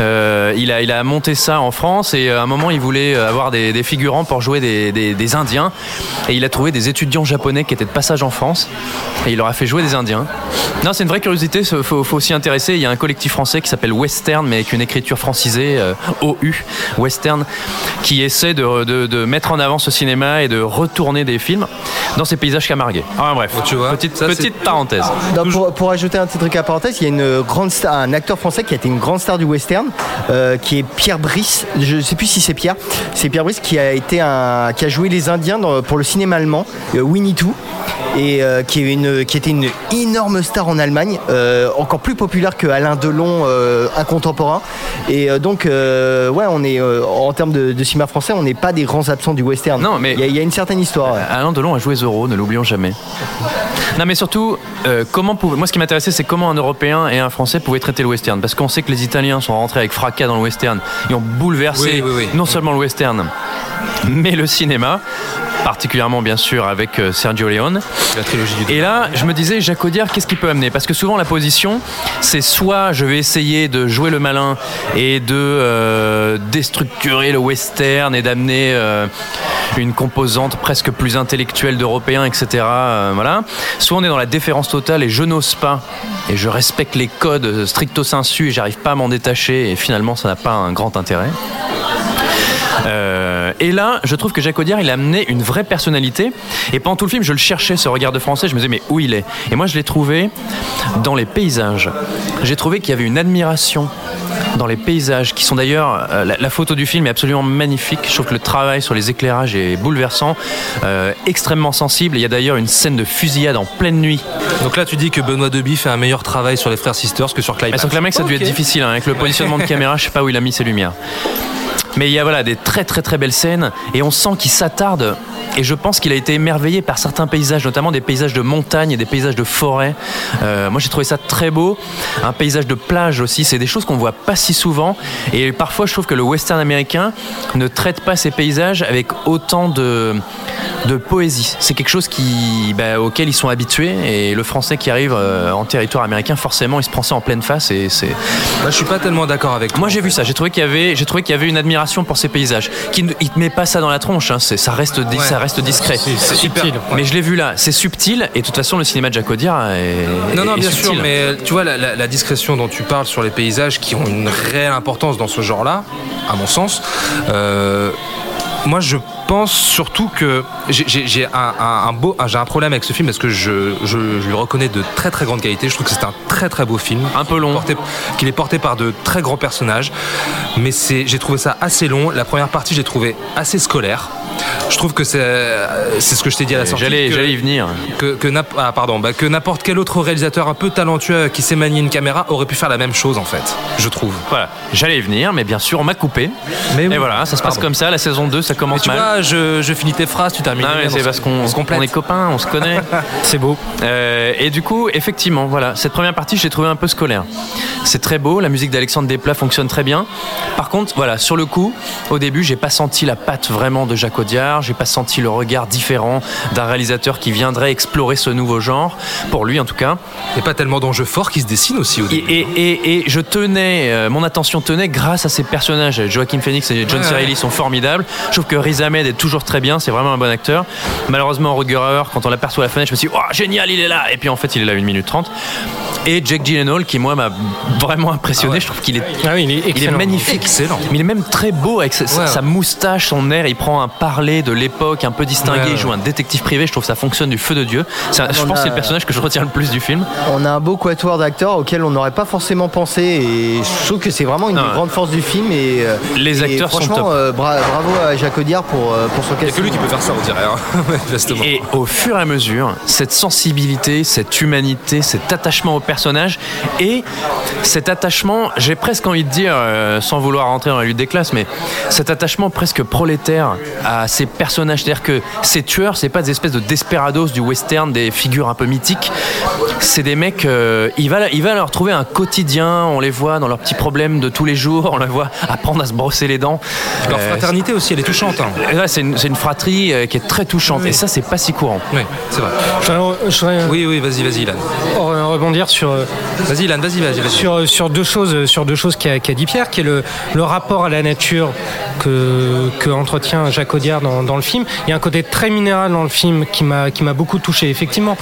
Euh, il, a, il a monté ça en France et euh, à un moment, il voulait avoir des, des figurants pour jouer des, des- des Indiens. Et il a trouvé des étudiants japonais qui étaient de passage en France et il leur a fait jouer des Indiens. Non, c'est une vraie curiosité, il faut, faut s'y intéresser. Il y a un collectif français qui s'appelle Western, mais avec une écriture francisée, euh, OU, Western, qui essaie de, de- de mettre en avant ce cinéma et de retourner des films dans ces paysages camarguais. Ah, bref, tu vois, petite, ça, c'est- petite parenthèse. Non, pour, pour ajouter un petit truc à parenthèse, il y a une grande star, un acteur français qui a été une grande star du western, euh, qui est Pierre Brice. Je ne sais plus si c'est Pierre. C'est Pierre Brice qui a été un, qui a joué les Indiens dans- pour le cinéma allemand, euh, Winnie Two, et euh, qui, est une, qui était une énorme star en Allemagne, euh, encore plus populaire que Alain Delon, euh, un contemporain. Et euh, donc, euh, ouais, on est euh, en termes de, de cinéma français, on n'est pas des grands absents du western. Non, mais il y, a- il y a une certaine histoire. ouais. Alain Delon a joué Zorro, ne l'oublions jamais. Non, mais surtout, euh, comment pouvait- moi ce qui m'intéressait, c'est comment un Européen et un Français pouvaient traiter le western. Parce qu'on sait que les Italiens sont rentrés avec fracas dans le western. Ils ont bouleversé Oui, oui, oui. non seulement le western, mais le cinéma. Particulièrement, bien sûr, avec euh, Sergio Leone. La trilogie du Et là, je me disais, Jacques Audiard, qu'est-ce qu'il peut amener? Parce que souvent, la position, c'est soit je vais essayer de jouer le malin et de euh, déstructurer le western et d'amener euh, une composante presque plus intellectuelle d'européen, etc. euh, voilà. Soit on est dans la déférence totale et je n'ose pas et je respecte les codes stricto sensu et j'arrive pas à m'en détacher et finalement, ça n'a pas un grand intérêt. Euh, et là, je trouve que Jacques Audiard, il a amené une vraie personnalité. Et pendant tout le film, je le cherchais, ce regard de français. Je me disais, mais où il est? Et moi, je l'ai trouvé dans les paysages. J'ai trouvé qu'il y avait une admiration dans les paysages, qui sont d'ailleurs. euh, la, la photo du film est absolument magnifique. Je trouve que le travail sur les éclairages est bouleversant, euh, extrêmement sensible. Il y a d'ailleurs une scène de fusillade en pleine nuit. Donc là, tu dis que Benoît Deby fait un meilleur travail sur les frères Sisters que sur Climax. Mais sur Climax, ça a dû être difficile. hein, avec le positionnement de caméra, je sais pas où il a mis ses lumières. Mais il y a voilà, des très très très belles scènes et on sent qu'il s'attarde. Et je pense qu'il a été émerveillé par certains paysages, notamment des paysages de montagne et des paysages de forêt. Euh, moi j'ai trouvé ça très beau. Un paysage de plage aussi, c'est des choses qu'on voit pas si souvent. Et parfois je trouve que le western américain ne traite pas ces paysages avec autant de, de poésie. C'est quelque chose qui, bah, auquel ils sont habitués. Et le français qui arrive euh, en territoire américain, forcément, il se prend ça en pleine face. Et c'est. Bah, je suis pas tellement d'accord avec toi. Moi, j'ai vu ça. J'ai trouvé qu'il y avait, j'ai trouvé qu'il y avait une admiration pour ces paysages. Qui, ne- il te met pas ça dans la tronche. hein. C'est- ça reste, di- Ouais. ça reste discret. C'est- c'est subtil, ouais. Mais je l'ai vu là. C'est subtil. Et de toute façon, le cinéma de Jacques Audiard est. Non, non, est bien subtil. sûr, mais tu vois, la, la- la discrétion dont tu parles sur les paysages qui ont une réelle importance dans ce genre-là, à mon sens, euh, moi je pense surtout que j'ai- un, un- un beau, j'ai un problème avec ce film parce que je, je- je lui reconnais de très très grande qualité. Je trouve que c'est un très très beau film. Un peu long. Qu'il est porté par de très grands personnages. Mais c'est, j'ai trouvé ça assez long. La première partie, j'ai trouvé assez scolaire. Je trouve que c'est, c'est ce que je t'ai dit à la sortie. J'allais, y venir. que, que ah, pardon, bah, que n'importe quel autre réalisateur un peu talentueux qui sait manier une caméra aurait pu faire la même chose en fait, je trouve. Voilà. J'allais y venir, mais bien sûr, on m'a coupé. Mais oui. Et voilà, ça se passe Pardon. comme ça. La saison 2, ça commence mal. vois, je, je finis tes phrases, tu termines. Non, mais c'est on parce qu'on on est copains, on se connaît. C'est beau. Euh, et du coup, effectivement, voilà, cette première partie, j'ai trouvé un peu scolaire. C'est très beau, la musique d'Alexandre Desplat fonctionne très bien. Par contre, voilà, sur le coup, au début, j'ai pas senti la patte vraiment de Jacques Audiard, j'ai pas senti le regard différent d'un réalisateur qui viendrait explorer ce nouveau genre, pour lui en tout cas. Et pas tellement d'enjeux forts qui se dessinent aussi au Et, début. et, et- et je tenais, euh, mon attention tenait grâce à ces personnages. Joaquin Phoenix et John Ouais, Cirelli ouais. sont formidables. Je trouve que Riz Ahmed est toujours très bien, c'est vraiment un bon acteur. Malheureusement, Rutger Hauer, quand on l'aperçoit à la fenêtre, je me suis dit, oh, génial, il est là. Et puis en fait, il est là 1 minute 30. Et Jake Gyllenhaal, qui moi m'a vraiment impressionné. Je trouve qu'il est, Ah oui, il est il est excellent. magnifique. Excellent. Mais il est même très beau avec sa, sa- Ouais. sa moustache, son air. Il prend un parler de l'époque un peu distingué. Ouais. Il joue un détective privé. Je trouve que ça fonctionne du feu de Dieu. Je pense que a- c'est le personnage que je retiens le plus du film. On a un beau quatuor d'acteurs auquel on n'aurait pas forcément pensé et je trouve que c'est vraiment une ouais. grandes forces du film et euh, Les et acteurs sont franchement top. euh, bra- bravo à Jacques Audiard pour, euh, pour son Il n'y a que casting. lui qui peut faire ça, on dirait. Hein. Et au fur et à mesure, cette sensibilité, cette humanité, cet attachement au personnage et cet attachement, j'ai presque envie de dire, euh, sans vouloir rentrer dans la lutte des classes, mais cet attachement presque prolétaire à ces personnages. C'est-à-dire que ces tueurs, c'est pas des espèces de desperados du western, des figures un peu mythiques. C'est des mecs, euh, il, va, il va leur trouver un quotidien, on les voit dans leurs petits problèmes de tous les jours, on les voit apprendre à se brosser les dents. Leur Euh, fraternité aussi, elle est touchante. Hein. C'est une, fratrie euh, qui est très touchante. Et ça, c'est pas si courant. Oui, c'est vrai. Je voudrais- je voudrais Oui, oui, vas-y, vas-y, Ilan. re- rebondir sur, euh, Vas-y, Ilan, vas-y, vas-y. sur, sur deux choses, sur deux choses qu'a qu'a dit Pierre, qui est le, le rapport à la nature que, que entretient Jacques Audiard dans, dans le film. Il y a un côté très minéral dans le film qui m'a qui m'a beaucoup touché. Effectivement,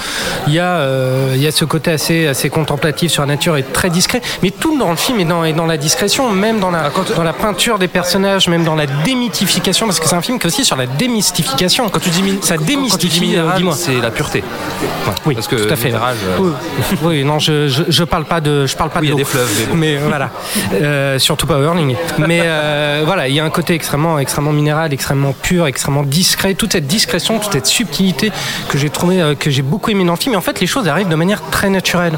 il y a euh, il y a ce côté assez assez contemplatif sur la nature et très discret, mais tout dans le film est dans est dans la discrétion, même dans la dans la peinture des personnages, même dans la démythification, parce que c'est un film qui est aussi sur la démystification. Quand tu dis, min- ça démystifie, minéral, euh, dis-moi. c'est la pureté. Oui, Parce que tout à fait. minéral, euh, Oui, oui, non, je, je, je parle pas de, je parle pas Oui, il y de a l'eau. des fleuves, mais bon. Mais euh, voilà, Euh, surtout pas Hurling. Mais euh, voilà, il y a un côté extrêmement, extrêmement minéral, extrêmement pur, extrêmement discret. Toute cette discrétion, toute cette subtilité que j'ai trouvé, euh, que j'ai beaucoup aimé dans le film. Et en fait, les choses arrivent de manière très naturelle,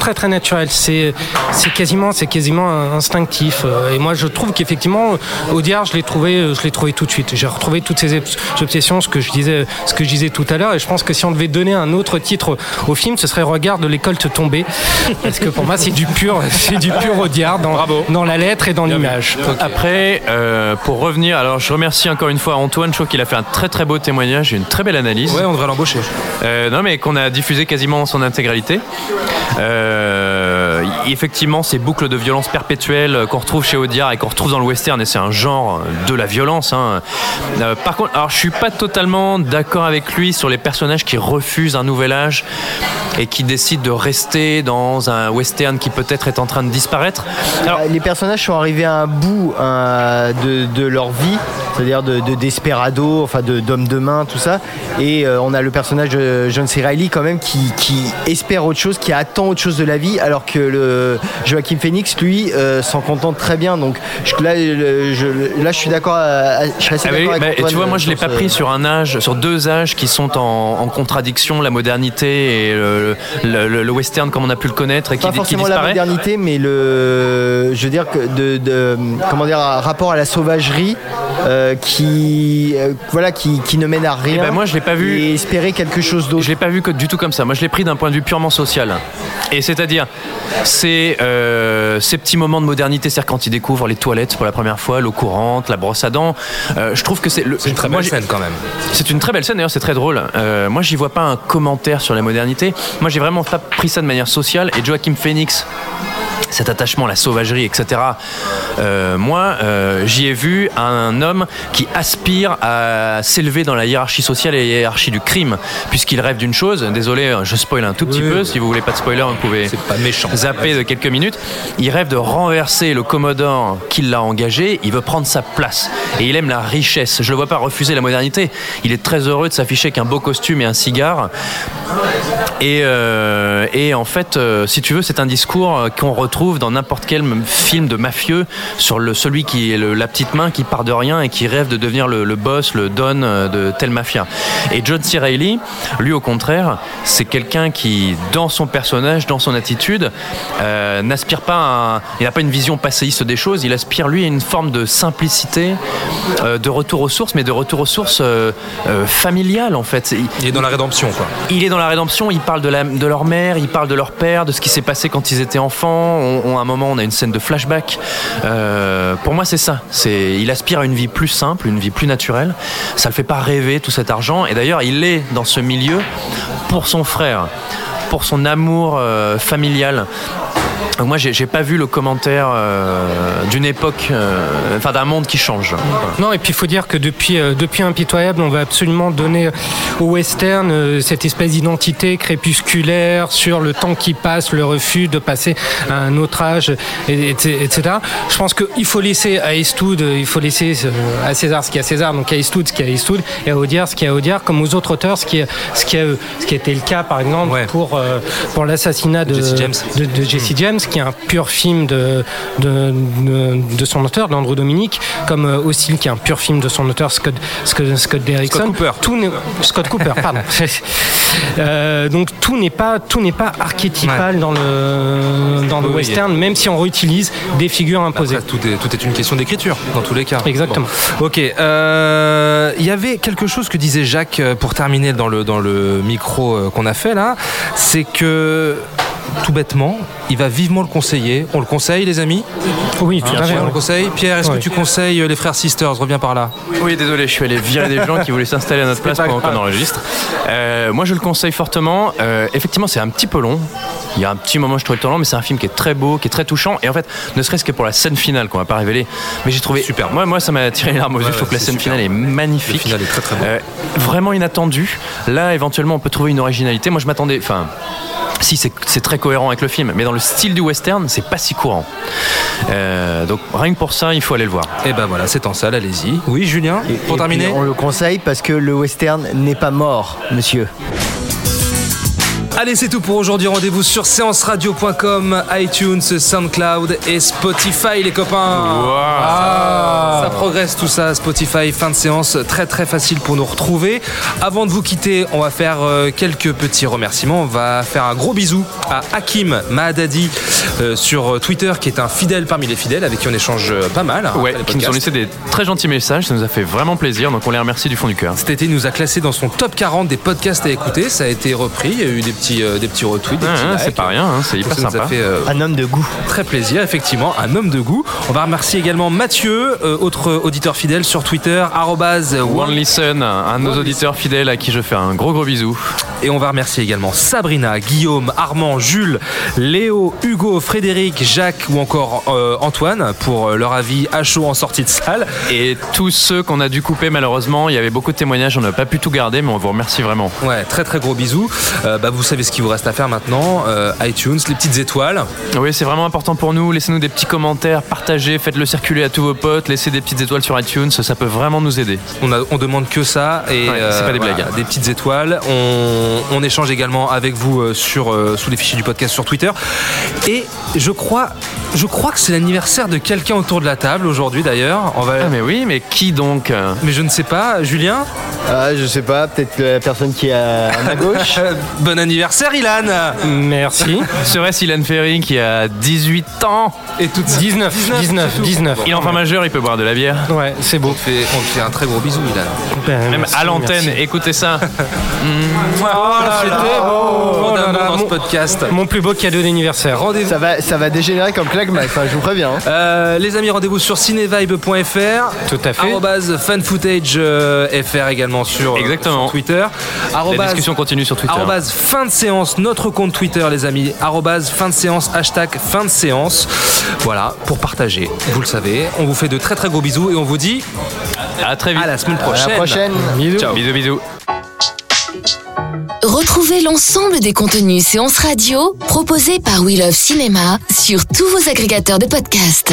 très très naturelle. C'est, c'est quasiment, c'est quasiment instinctif. Et moi, je trouve qu'effectivement, Audiard, je l'ai trouvé, je l'ai trouvé tout de suite. J'ai retrouvé toutes ces obs- obsessions, ce que je disais, ce que je disais tout à l'heure. Et je pense que si on devait donner un autre titre au film, ce serait Regarde l'école te tomber. Parce que pour moi, c'est du pur, c'est du pur Audiard dans, dans la lettre et dans l'image. Après, euh, pour revenir, alors je remercie encore une fois Antoine, je trouve qu'il a fait un très très beau témoignage et une très belle analyse. Ouais, on devrait l'embaucher. Euh, non, mais qu'on a diffusé quasiment en son intégralité. Euh, euh, effectivement, ces boucles de violence perpétuelle euh, qu'on retrouve chez Audiard et qu'on retrouve dans le western, et c'est un genre de la violence. hein. Euh, par contre, alors je suis pas totalement d'accord avec lui sur les personnages qui refusent un nouvel âge et qui décident de rester dans un western qui peut-être est en train de disparaître. Alors, les personnages sont arrivés à un bout euh, de, de leur vie, c'est-à-dire de, de desperado, enfin de d'homme de main, tout ça. Et euh, on a le personnage de John C. Reilly quand même qui espère autre chose, qui attend autre chose de la vie, alors que le Joaquin Phoenix, lui, euh, s'en contente très bien. Donc je- là, je, là, je suis d'accord. à- Je suis assez Ah oui, avec bah, et tu vois, moi euh, je l'ai sur pas pris sur un âge, sur deux âges qui sont en, en contradiction, la modernité et le, le- le- le western comme on a pu le connaître et qui, pas qui forcément la modernité, mais le, je veux dire que de, de- comment dire, un rapport à la sauvagerie euh, qui, euh, voilà, qui, qui ne mène à rien. Eh ben, moi, je l'ai pas vu. Et espérer quelque chose d'autre. Je l'ai pas vu que du tout comme ça. Moi, je l'ai pris d'un point de vue purement social. Et c'est-à-dire, c'est euh, ces petits moments de modernité, c'est-à-dire quand il découvre les toilettes pour la première fois, l'eau courante, la brosse à dents. euh, je trouve que c'est. C'est une très belle scène quand même. C'est une très belle scène. D'ailleurs, c'est très drôle. Euh, moi, j'y vois pas un commentaire sur la modernité. Moi, j'ai vraiment pas pris ça de manière sociale. Et Joachim Phoenix. Cet attachement à la sauvagerie, etc. Euh, moi, euh, j'y ai vu un homme qui aspire à s'élever dans la hiérarchie sociale et la hiérarchie du crime, puisqu'il rêve d'une chose. Désolé, je spoil un tout petit Oui, peu. oui. Si vous voulez pas de spoiler, vous pouvez pas méchant. zapper de quelques minutes. Il rêve de renverser le Commodore qui l'a engagé. Il veut prendre sa place et il aime la richesse. Je le vois pas refuser la modernité. Il est très heureux de s'afficher avec un beau costume et un cigare. Et, euh, et en fait, si tu veux, c'est un discours qu'on retrouve dans n'importe quel film de mafieux sur le, celui qui est le- la petite main qui part de rien et qui rêve de devenir le, le boss, le don euh, de telle mafia. Et John C. Reilly, lui au contraire, c'est quelqu'un qui, dans son personnage, dans son attitude, euh, n'aspire pas à il n'a pas une vision passéiste des choses, il aspire lui à une forme de simplicité, euh, de retour aux sources, mais de retour aux sources euh, familiales en fait. Il, Il est dans la rédemption, quoi. il est dans la rédemption, il parle de, la- de leur mère, il parle de leur père, de ce qui s'est passé quand ils étaient enfants. On, à un moment, on a une scène de flashback. Euh, pour moi, c'est ça. C'est, il aspire à une vie plus simple, une vie plus naturelle. Ça le fait pas rêver tout cet argent. Et d'ailleurs, il est dans ce milieu pour son frère, pour son amour euh, familial. Donc moi, j'ai, j'ai pas vu le commentaire euh, d'une époque, euh, enfin d'un monde qui change. Non, et puis il faut dire que depuis, euh, depuis Impitoyable, on va absolument donner au western euh, cette espèce d'identité crépusculaire sur le temps qui passe, le refus de passer à un autre âge, et- et- etc. Je pense qu'il faut laisser à Eastwood, euh, il faut laisser euh, à César ce qu'il y a à César, donc à Eastwood ce qu'il y a à Eastwood, et à Audiard ce qu'il y a à Audiard, comme aux autres auteurs, ce qui, est- ce qui, a, ce qui été le cas par exemple pour, euh, pour l'assassinat de, Jesse James. de, de Jesse James, qui est un pur film de, de, de, de son auteur, d'Andrew Dominic, comme euh, Hostile, qui est un pur film de son auteur, Scott, Scott, Scott Derrickson. Scott Cooper. Tout Scott Cooper, pardon. Euh, donc tout n'est pas, tout n'est pas archétypal dans le, dans le Oui, oui. western, même si on réutilise des figures imposées. Après, tout, est, tout est une question d'écriture, dans tous les cas. Exactement. Bon. Ok. euh, Il y avait quelque chose que disait Jacques euh, pour terminer dans le, dans le micro euh, qu'on a fait là. C'est que, tout bêtement, il va vivement le conseiller. On le conseille, les amis Oui, tout Bien à fait. on le conseille. Pierre, est-ce Ouais. que tu conseilles les frères Sisters? Reviens par là. Oui, désolé, je suis allé virer des gens qui voulaient s'installer à notre place pendant qu'on enregistre. Euh, moi, je le conseille fortement. Euh, effectivement, c'est un petit peu long. Il y a un petit moment, je trouvais le temps long, mais c'est un film qui est très beau, qui est très touchant. Et en fait, ne serait-ce que pour la scène finale qu'on va pas révéler, mais j'ai trouvé super. Moi, moi, ça m'a tiré les larmes aux yeux. Je trouve que la scène super. finale est magnifique. Le final est très, très beau. Euh, vraiment inattendu. Là, éventuellement, on peut trouver une originalité. Moi, je m'attendais. Enfin. Si c'est c'est très cohérent avec le film, mais dans le style du western, c'est pas si courant. Euh, donc rien que pour ça, il faut aller le voir. Et ben voilà, c'est en salle, allez-y. Oui, Julien, pour Et terminer on le conseille parce que le western n'est pas mort, monsieur. Allez, c'est tout pour aujourd'hui. Rendez-vous sur séanceradio.com, iTunes, SoundCloud et Spotify, les copains. Ah, ça progresse tout ça, Spotify, fin de séance, très très facile pour nous retrouver. Avant de vous quitter, on va faire euh, quelques petits remerciements. On va faire un gros bisou à Hakim Mahadadi euh, sur Twitter, qui est un fidèle parmi les fidèles, avec qui on échange euh, pas mal. hein, Ouais, qui nous ont laissé des très gentils messages, ça nous a fait vraiment plaisir, donc on les remercie du fond du cœur. Cet été, il nous a classé dans son top 40 des podcasts à écouter. Ça a été repris. Il y a eu des petits petits, euh, des petits retweets, c'est pas rien, hein, c'est hyper sympa. fait, euh, Un homme de goût. Très plaisir, effectivement, un homme de goût. On va remercier également Mathieu, euh, autre auditeur fidèle sur Twitter, arrobase One Listen, un de nos auditeurs fidèles à qui je fais un gros gros bisou. Et on va remercier également Sabrina, Guillaume, Armand, Jules, Léo, Hugo, Frédéric, Jacques ou encore euh, Antoine pour euh, leur avis à chaud en sortie de salle. Et tous ceux qu'on a dû couper malheureusement, il y avait beaucoup de témoignages, on n'a pas pu tout garder, mais on vous remercie vraiment. Ouais, très très gros bisous. Euh, bah, vous savez ce qu'il vous reste à faire maintenant. Euh, iTunes, les petites étoiles. Oui, c'est vraiment important pour nous. Laissez-nous des petits commentaires, partagez, faites-le circuler à tous vos potes, laissez des petites étoiles sur iTunes, ça peut vraiment nous aider. On, a- on demande que ça et Ouais, c'est pas des voilà, blagues. des petites étoiles. On, on échange également avec vous euh, sur euh, sous les fichiers du podcast sur Twitter. Et je crois, je crois que c'est l'anniversaire de quelqu'un autour de la table aujourd'hui d'ailleurs. On va. Ah mais oui, mais qui donc Mais je ne sais pas, Julien? Ah, je sais pas, peut-être la personne qui est à, à ma gauche. bon anniversaire, Ilan. Merci. Serait-ce Ilan Ferry qui a 18 ans et toute 19, 19, 19. Il est enfin majeur, il peut boire de la bière. Ouais, c'est beau. On te fait, on te fait un très gros bisou, Ilan. Ben, Même merci, à l'antenne, écoutez ça. Oh là c'était là, Oh là d'amour là, dans ce mon- podcast. Mon plus beau cadeau d'anniversaire. Rendez-vous. Ça va, ça va dégénérer comme claque-mac, enfin, je vous préviens. hein. Euh, les amis, rendez-vous sur cinevibe.fr. Tout à fait. Arrobase fanfootage euh, FR également sur, euh, Exactement. sur Twitter. La Arrobase- discussion continue sur Twitter. Arrobase fin de séance, notre compte Twitter, les amis. Arrobase fin de séance, hashtag fin de séance. Voilà, pour partager. Vous le savez. On vous fait de très très gros bisous et on vous dit À très vite. à la semaine À prochaine. la prochaine. Ciao. Bisous, bisous. Retrouvez l'ensemble des contenus séances radio proposés par We Love Cinéma sur tous vos agrégateurs de podcasts.